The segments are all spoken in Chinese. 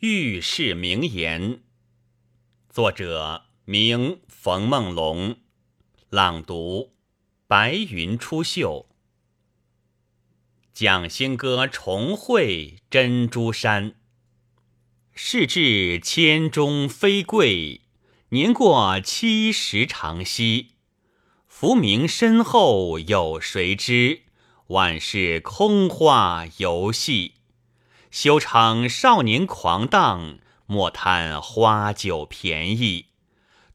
遇事名言，作者名冯梦龙，朗读白云出岫。蒋兴歌重会珍珠山，事至千钟飞贵，年过七十长息。浮名身后有谁知？万事空话游戏。休逞少年狂荡，莫贪花酒便宜。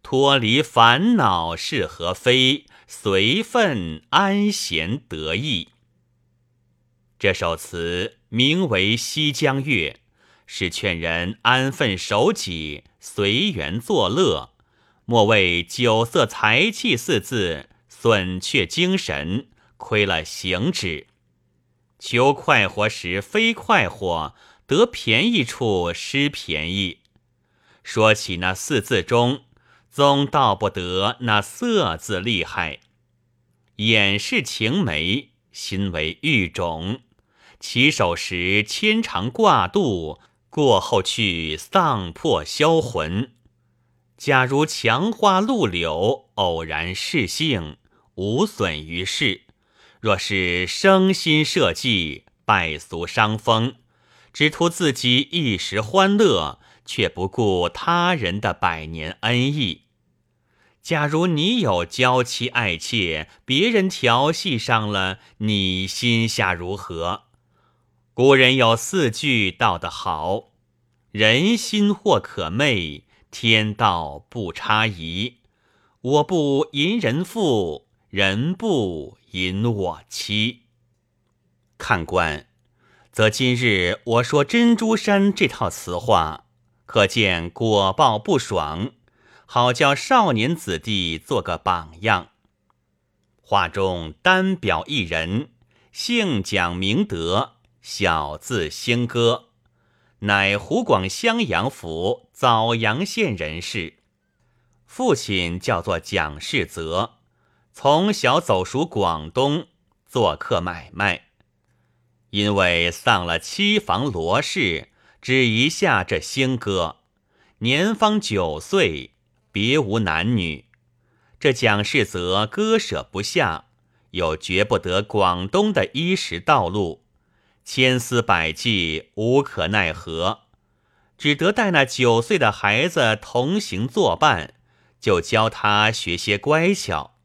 脱离烦恼是何非？随分安闲得意。这首词名为《西江月》，是劝人安分守己、随缘作乐，莫为酒色财气四字损却精神，亏了行止。求快活时非快活，得便宜处失便宜。说起那四字中，总道不得那色字厉害。眼是情眉，心为玉种。起手时牵肠挂肚，过后去丧魄销魂。假如墙花露柳，偶然适性，无损于事。若是生心设计，败俗伤风，只图自己一时欢乐，却不顾他人的百年恩义。假如你有娇妻爱妾，别人调戏上了，你心下如何？古人有四句道得好：“人心或可昧，天道不差移。我不淫人妇，人不。”引我妻，看官，则今日我说珍珠山这套词话，可见果报不爽，好叫少年子弟做个榜样。画中单表一人，姓蒋名德，小字兴歌，乃湖广襄阳府枣阳县人士，父亲叫做蒋世泽。从小走熟广东，做客买卖。因为丧了妻房罗氏，只遗下这兴哥，年方九岁，别无男女。这蒋世泽割舍不下，又绝不得广东的衣食道路，千思百计，无可奈何，只得带那九岁的孩子同行作伴，就教他学些乖巧。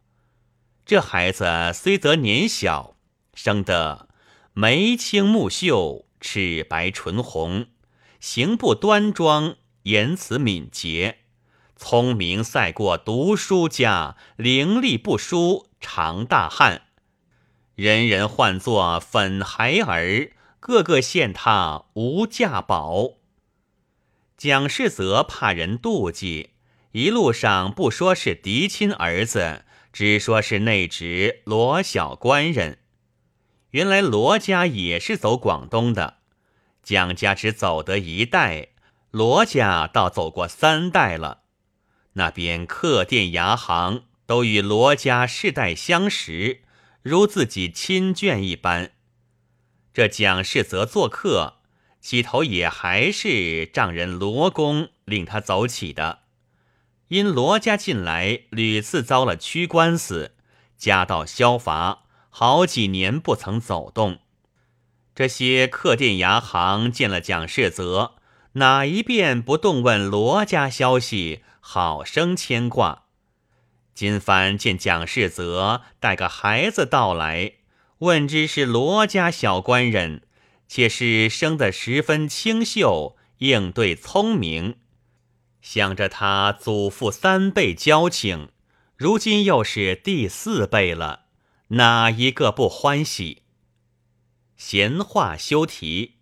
这孩子虽则年小，生得眉清目秀、齿白唇红，行步端庄，言辞敏捷，聪明赛过读书家，伶俐不输常大汉，人人唤作粉孩儿，个个羡他无价宝。蒋世泽怕人妒忌，一路上不说是嫡亲儿子。只说是内侄罗小官人，原来罗家也是走广东的，蒋家只走得一代，罗家倒走过三代了。那边客店牙行都与罗家世代相识，如自己亲眷一般。这蒋氏则做客，起头也还是丈人罗公令他走起的。因罗家近来屡次遭了屈官司，家道消乏，好几年不曾走动。这些客店牙行见了蒋世泽，哪一遍不动问罗家消息，好生牵挂。今番见蒋世泽带个孩子到来，问之是罗家小官人，且是生得十分清秀，应对聪明。想着他祖父三辈交情，如今又是第四辈了，哪一个不欢喜？闲话休提，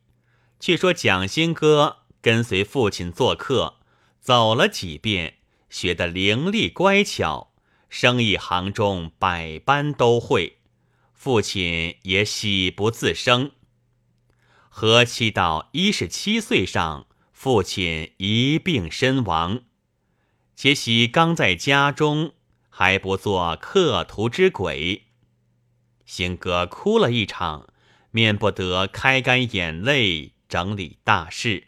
却说蒋新哥跟随父亲做客，走了几遍，学得伶俐乖巧，生意行中百般都会，父亲也喜不自胜。何期到一十七岁上。父亲一病身亡，且喜刚在家中，还不做客途之鬼。兴哥哭了一场，免不得开干眼泪，整理大事，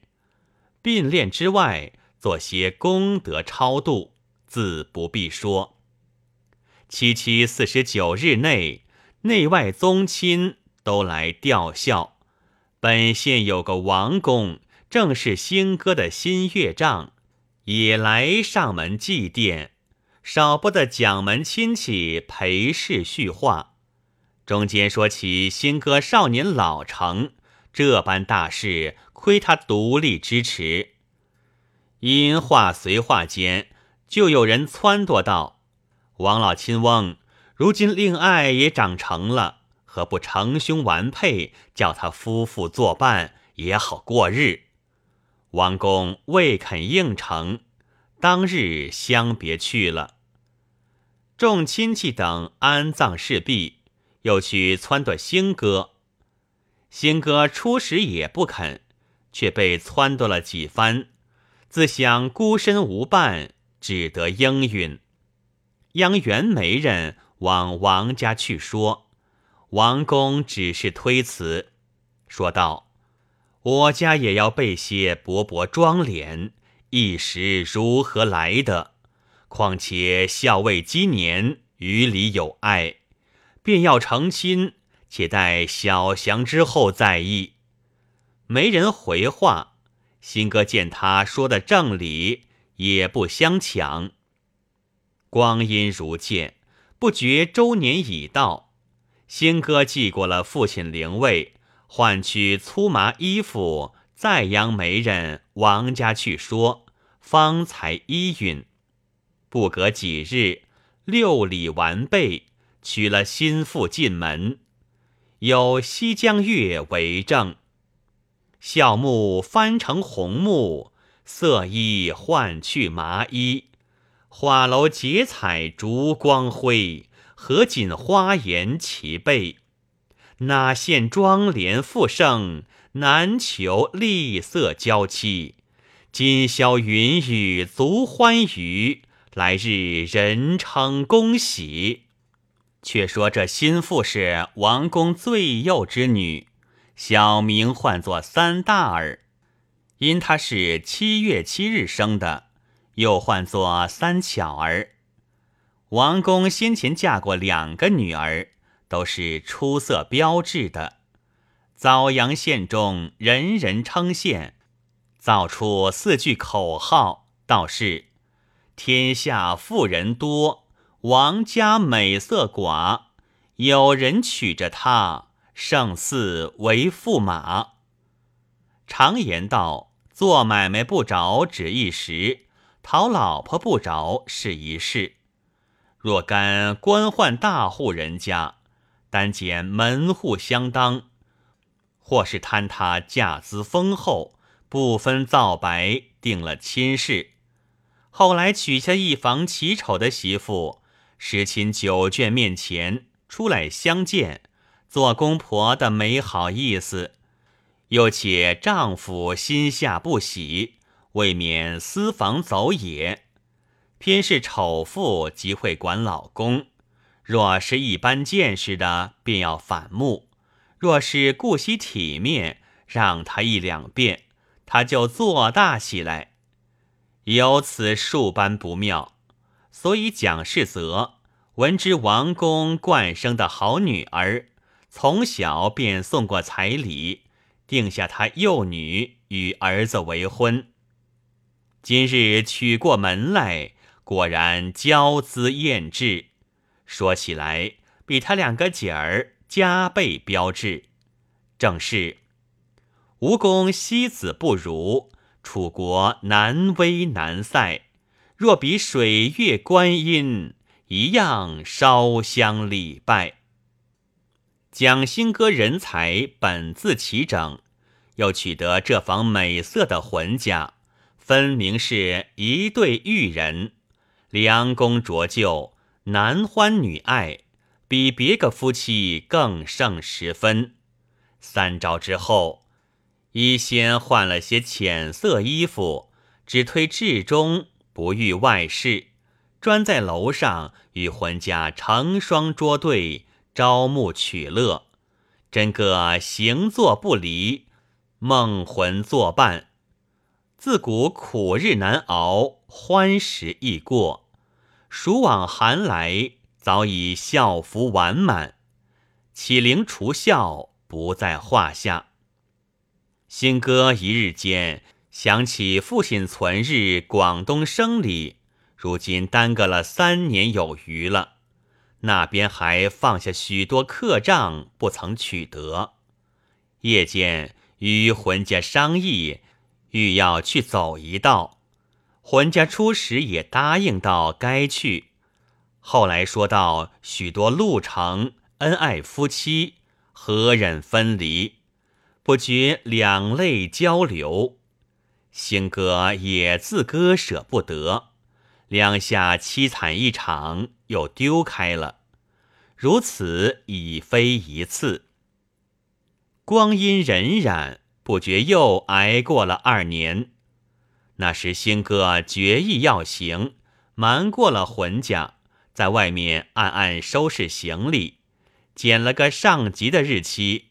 并练之外，做些功德超度，自不必说。七七四十九日内，内外宗亲都来吊孝。本县有个王公，正是新哥的新乐丈，也来上门祭奠。少不得蒋门亲戚陪侍叙话。中间说起新哥少年老成，这般大事，亏他独立支持。因话随话间，就有人撺掇道：“王老亲翁，如今令爱也长成了。”何不成兄完配，叫他夫妇作伴，也好过日。王公未肯应承，当日相别去了。众亲戚等安葬事毕，又去撺掇兴哥。兴哥初时也不肯，却被撺掇了几番，自想孤身无伴，只得应允。央原媒人往王家去说。王公只是推辞，说道：“我家也要备些薄薄妆奁，一时如何来的？况且孝未积年，与里有爱，便要成亲，且待小祥之后再议。”没人回话。新哥见他说的正理，也不相抢。光阴如箭，不觉周年已到。新哥祭过了父亲灵位，换取粗麻衣服，再央媒人王家去说，方才依允。不隔几日，六礼完备，娶了新妇进门，有西江月为证。孝木翻成红木，色衣换去麻衣，花楼结彩烛光辉。合锦花颜齐备，哪羡妆奁复盛，难求丽色娇妻。今宵云雨足欢愉，来日人称恭喜。却说这新妇是王公最幼之女，小名唤作三大儿，因她是七月七日生的，又唤作三巧儿。王公先前嫁过两个女儿，都是出色标志的。枣阳县中人人称羡，造出四句口号，道是：天下富人多，王家美色寡。有人娶着她，胜似为驸马。常言道：做买卖不着只一时，讨老婆不着是一世。若干官宦大户人家，单拣门户相当，或是贪他嫁资丰厚，不分皂白定了亲事，后来娶下一房奇丑的媳妇，十亲九眷面前出来相见，做公婆的没好意思，又且丈夫心下不喜，未免私房走也。偏是丑妇极会管老公，若是一般见识的，便要反目；若是顾惜体面，让他一两遍，他就做大起来。有此数般不妙，所以蒋世泽闻知王公冠生的好女儿，从小便送过彩礼，定下他幼女与儿子为婚。今日娶过门来。果然娇姿艳质，说起来比他两个姐儿加倍标致。正是吴宫西子不如，楚国南威难塞。若比水月观音，一样烧香礼拜。蒋兴歌人才本自齐整，又取得这房美色的浑家，分明是一对玉人。良工浊就，男欢女爱，比别个夫妻更胜十分。三朝之后，一先换了些浅色衣服，只推至中，不欲外事，专在楼上与浑家成双捉对，招募取乐，真个行坐不离，梦魂作伴。自古苦日难熬，欢时易过。暑往寒来，早已孝服完满，启灵除孝不在话下。新哥一日间想起父亲存日广东生礼，如今耽搁了三年有余了，那边还放下许多客账不曾取得。夜间与浑家商议，欲要去走一道。浑家初时也答应到该去，后来说到许多路程，恩爱夫妻何忍分离？不觉两泪交流。星哥也自割舍不得，两下凄惨一场，又丢开了。如此已非一次。光阴荏苒，不觉又挨过了二年。那时新哥决意要行，瞒过了浑家，在外面暗暗收拾行李，拣了个上吉的日期。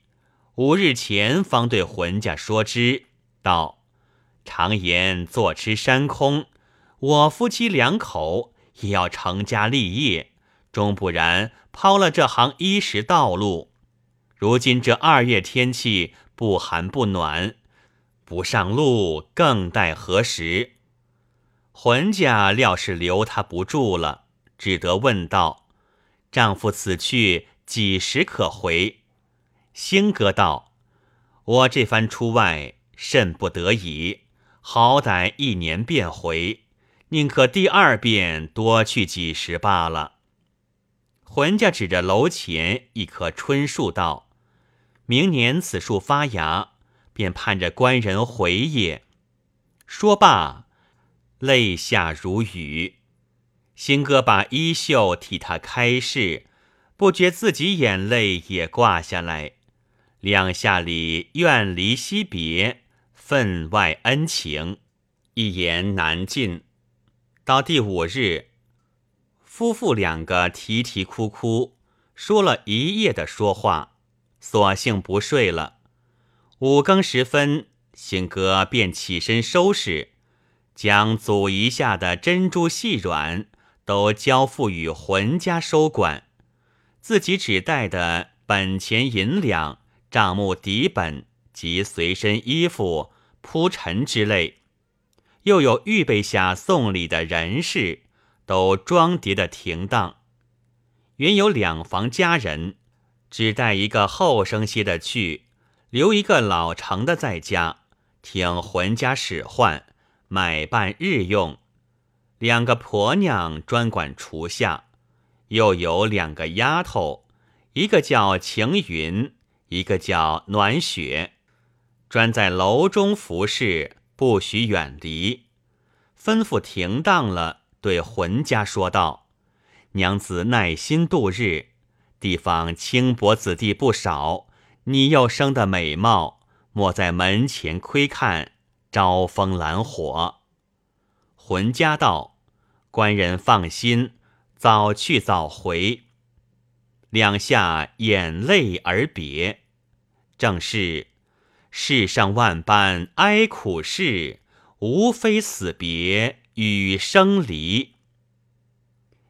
五日前方对浑家说之，道：“常言坐吃山空，我夫妻两口也要成家立业，终不然抛了这行衣食道路。”如今这二月天气不寒不暖，不上路更待何时？浑家料是留他不住了，只得问道：“丈夫此去几时可回？”兴哥道：“我这番出外甚不得已，好歹一年便回，宁可第二遍多去几时罢了。”浑家指着楼前一棵春树道。明年此树发芽，便盼着官人回也。说罢，泪下如雨。新哥把衣袖替他开拭，不觉自己眼泪也挂下来。两下里怨离惜别，分外恩情，一言难尽。到第五日，夫妇两个啼啼哭哭，说了一夜的说话。索性不睡了。五更时分，新哥便起身收拾，将祖遗下的珍珠细软都交付与浑家收管，自己只带的本钱银两、账目底本及随身衣服、铺陈之类，又有预备下送礼的人士，都装叠的停当。原有两房家人。只带一个后生些的去，留一个老成的在家，听浑家使唤，买办日用。两个婆娘专管厨下，又有两个丫头，一个叫晴云，一个叫暖雪，专在楼中服侍，不许远离。吩咐停当了，对浑家说道：“娘子耐心度日。”地方轻薄子弟不少，你又生得美貌，莫在门前窥看，招风揽火。浑家道：“官人放心，早去早回。”两下眼泪而别。正是世上万般哀苦事，无非死别与生离。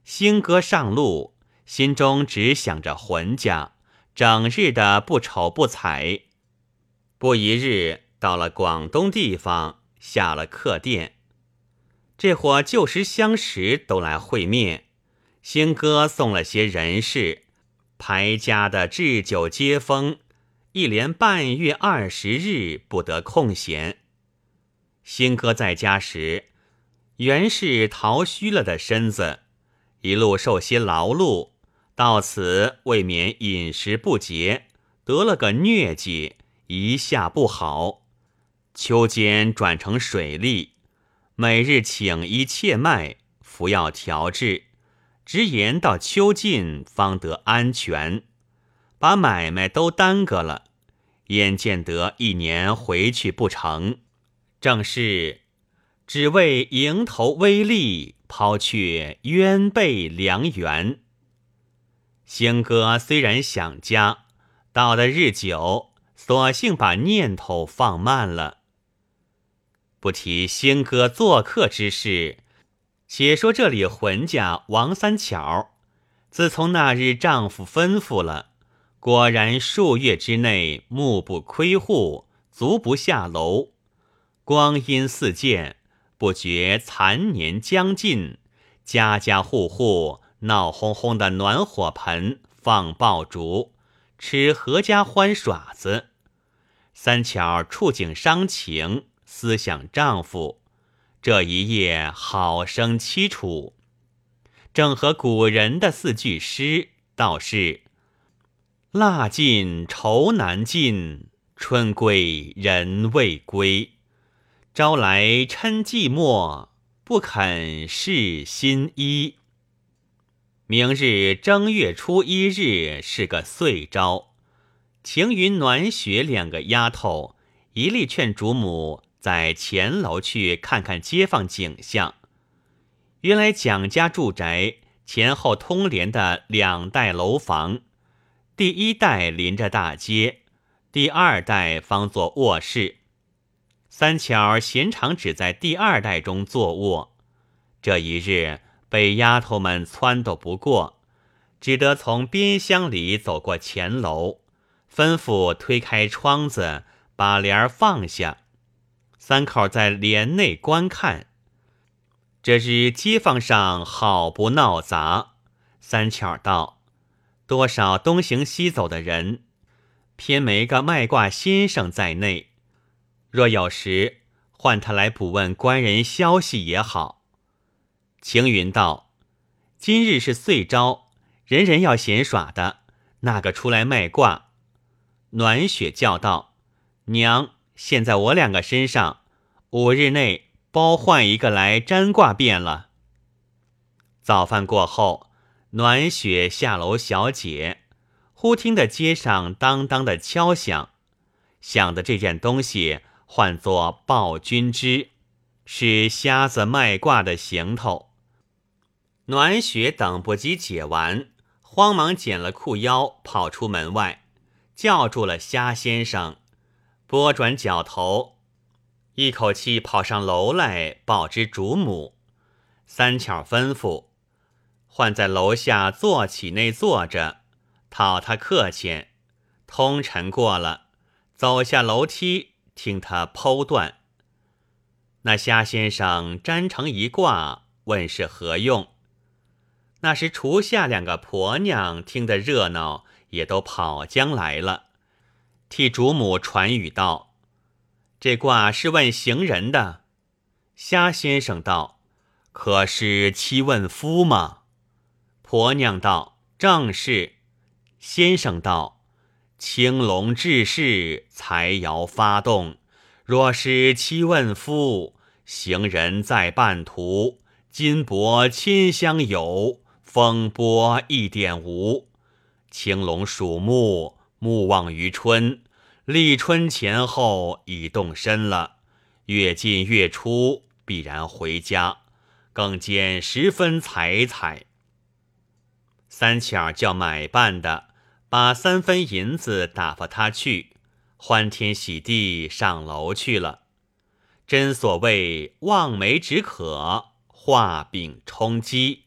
新歌上路。心中只想着浑家，整日的不瞅不睬。不一日，到了广东地方，下了客店，这伙旧时相识都来会面。兴哥送了些人事，排家的置酒接风，一连半月二十日不得空闲。兴哥在家时，原是淘虚了的身子，一路受些劳碌。到此未免饮食不节，得了个疟疾，一下不好。秋间转成水痢，每日请医切脉，服药调治，直言到秋尽方得安全，把买卖都耽搁了。眼见得一年回去不成，正是只为蝇头微利，抛却鸢背良缘。兴哥虽然想家，到的日久，索性把念头放慢了。不提兴哥做客之事，且说这里浑家王三巧，自从那日丈夫吩咐了，果然数月之内目不窥户，足不下楼。光阴似箭，不觉残年将近，家家户户闹哄哄的暖火盆，放爆竹，吃合家欢耍子。三巧触景伤情。思想丈夫，这一夜好生凄楚，正和古人的四句诗道是：“蜡尽愁难尽，春归人未归。朝来嗔寂寞，不肯试新衣。”明日正月初一日是个岁朝，晴云、暖雪两个丫头，一力劝主母。在前楼去看看街坊景象。原来蒋家住宅前后通连的两代楼房，第一代临着大街，第二代方作卧室。三巧闲常只在第二代中坐卧，这一日被丫头们撺掇不过，只得从边厢里走过前楼，吩咐推开窗子，把帘放下。三口在帘内观看，这日街坊上好不闹杂。三巧道：“多少东行西走的人，偏没个卖卦先生在内。若有时唤他来补问官人消息也好。”晴云道：“今日是岁朝，人人要闲耍的，那个出来卖卦？”暖雪叫道：“娘。”现在我两个身上，五日内包换一个来占卦便了。早饭过后，暖雪下楼小姐，忽听得街上当当的敲响，想的这件东西唤作报君之，是瞎子卖卦的行头。暖雪等不及解完，慌忙剪了裤腰，跑出门外，叫住了虾先生。拨转脚头，一口气跑上楼来报知主母。三巧吩咐，唤在楼下坐起内坐着，讨他客气。通晨过了，走下楼梯，听他剖断。那虾先生粘成一卦，问是何用？那时厨下两个婆娘听得热闹，也都跑将来了。替主母传语道：“这卦是问行人的。”虾先生道：“可是妻问夫吗？”婆娘道：“正是。”先生道：“青龙治世，财爻发动。若是妻问夫，行人在半途，金帛亲相有，风波一点无。青龙属木，木旺于春。”立春前后已动身了，月进月初必然回家，更见十分彩彩。三巧叫买办的把三分银子打发他去，欢天喜地上楼去了。真所谓望梅止渴，画饼充饥，